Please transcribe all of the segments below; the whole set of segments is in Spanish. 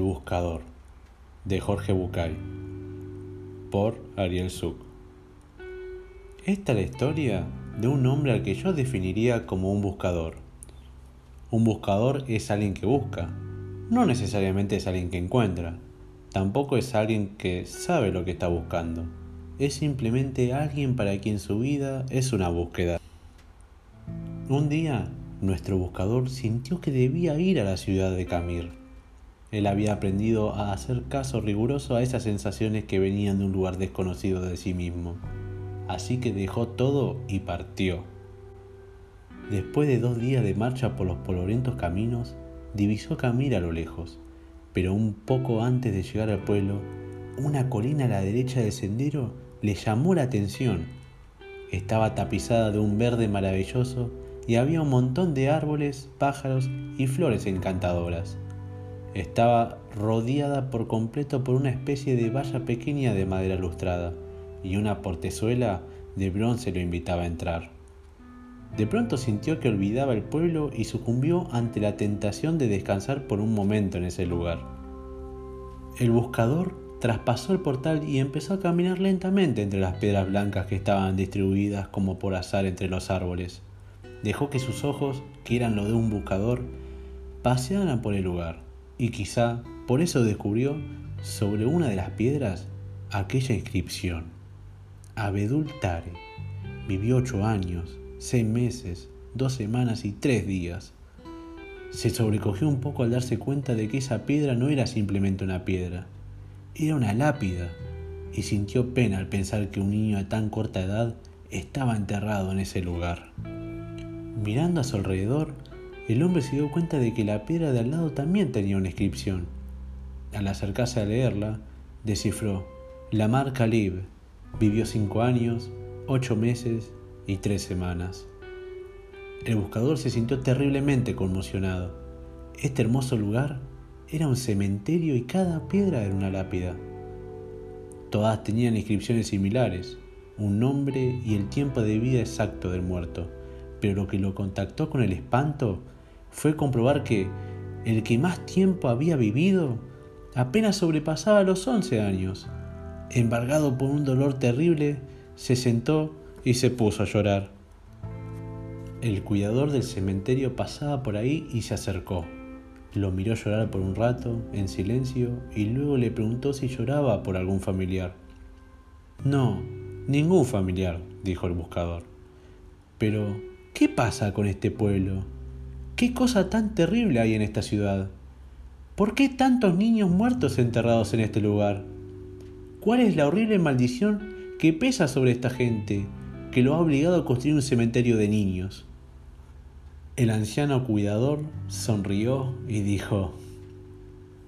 buscador de Jorge Bucay por Ariel Zuc. Esta es la historia de un hombre al que yo definiría como un buscador. Un buscador es alguien que busca, no necesariamente es alguien que encuentra, tampoco es alguien que sabe lo que está buscando, es simplemente alguien para quien su vida es una búsqueda. Un día, nuestro buscador sintió que debía ir a la ciudad de Camir él había aprendido a hacer caso riguroso a esas sensaciones que venían de un lugar desconocido de sí mismo. Así que dejó todo y partió. Después de dos días de marcha por los polorentos caminos, divisó Camir a lo lejos, pero un poco antes de llegar al pueblo, una colina a la derecha del sendero le llamó la atención. Estaba tapizada de un verde maravilloso y había un montón de árboles, pájaros y flores encantadoras. Estaba rodeada por completo por una especie de valla pequeña de madera lustrada, y una portezuela de bronce lo invitaba a entrar. De pronto sintió que olvidaba el pueblo y sucumbió ante la tentación de descansar por un momento en ese lugar. El buscador traspasó el portal y empezó a caminar lentamente entre las piedras blancas que estaban distribuidas como por azar entre los árboles. Dejó que sus ojos, que eran los de un buscador, pasearan por el lugar y quizá por eso descubrió sobre una de las piedras aquella inscripción. Abedul Tare vivió ocho años, seis meses, dos semanas y tres días. Se sobrecogió un poco al darse cuenta de que esa piedra no era simplemente una piedra, era una lápida, y sintió pena al pensar que un niño de tan corta edad estaba enterrado en ese lugar. Mirando a su alrededor, el hombre se dio cuenta de que la piedra de al lado también tenía una inscripción. Al acercarse a leerla, descifró Lamar Khalib vivió cinco años, ocho meses y tres semanas. El buscador se sintió terriblemente conmocionado. Este hermoso lugar era un cementerio y cada piedra era una lápida. Todas tenían inscripciones similares, un nombre y el tiempo de vida exacto del muerto, pero lo que lo contactó con el espanto fue comprobar que el que más tiempo había vivido apenas sobrepasaba los 11 años. Embargado por un dolor terrible, se sentó y se puso a llorar. El cuidador del cementerio pasaba por ahí y se acercó. Lo miró llorar por un rato, en silencio, y luego le preguntó si lloraba por algún familiar. No, ningún familiar, dijo el buscador. Pero, ¿qué pasa con este pueblo? ¿Qué cosa tan terrible hay en esta ciudad? ¿Por qué tantos niños muertos enterrados en este lugar? ¿Cuál es la horrible maldición que pesa sobre esta gente que lo ha obligado a construir un cementerio de niños? El anciano cuidador sonrió y dijo,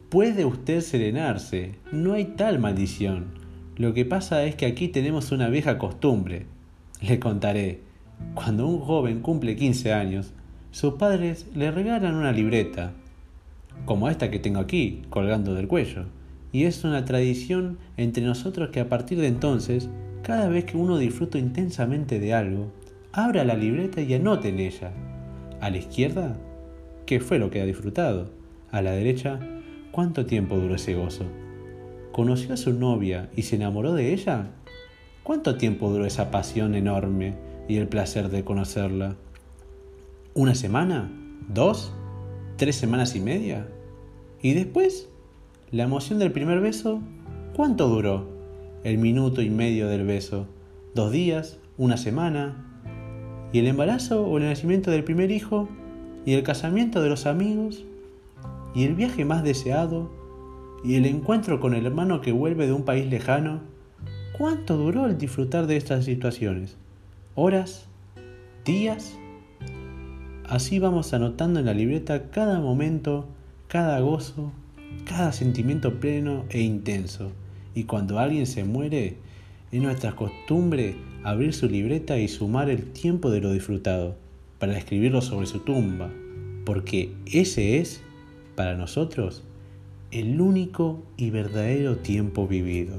Puede usted serenarse, no hay tal maldición. Lo que pasa es que aquí tenemos una vieja costumbre. Le contaré, cuando un joven cumple 15 años, sus padres le regalan una libreta, como esta que tengo aquí, colgando del cuello. Y es una tradición entre nosotros que a partir de entonces, cada vez que uno disfruta intensamente de algo, abra la libreta y anote en ella. A la izquierda, ¿qué fue lo que ha disfrutado? A la derecha, ¿cuánto tiempo duró ese gozo? ¿Conoció a su novia y se enamoró de ella? ¿Cuánto tiempo duró esa pasión enorme y el placer de conocerla? ¿Una semana? ¿Dos? ¿Tres semanas y media? ¿Y después? ¿La emoción del primer beso? ¿Cuánto duró? El minuto y medio del beso. ¿Dos días? ¿Una semana? ¿Y el embarazo o el nacimiento del primer hijo? ¿Y el casamiento de los amigos? ¿Y el viaje más deseado? ¿Y el encuentro con el hermano que vuelve de un país lejano? ¿Cuánto duró el disfrutar de estas situaciones? ¿Horas? ¿Días? Así vamos anotando en la libreta cada momento, cada gozo, cada sentimiento pleno e intenso. Y cuando alguien se muere, es nuestra costumbre abrir su libreta y sumar el tiempo de lo disfrutado, para escribirlo sobre su tumba, porque ese es, para nosotros, el único y verdadero tiempo vivido.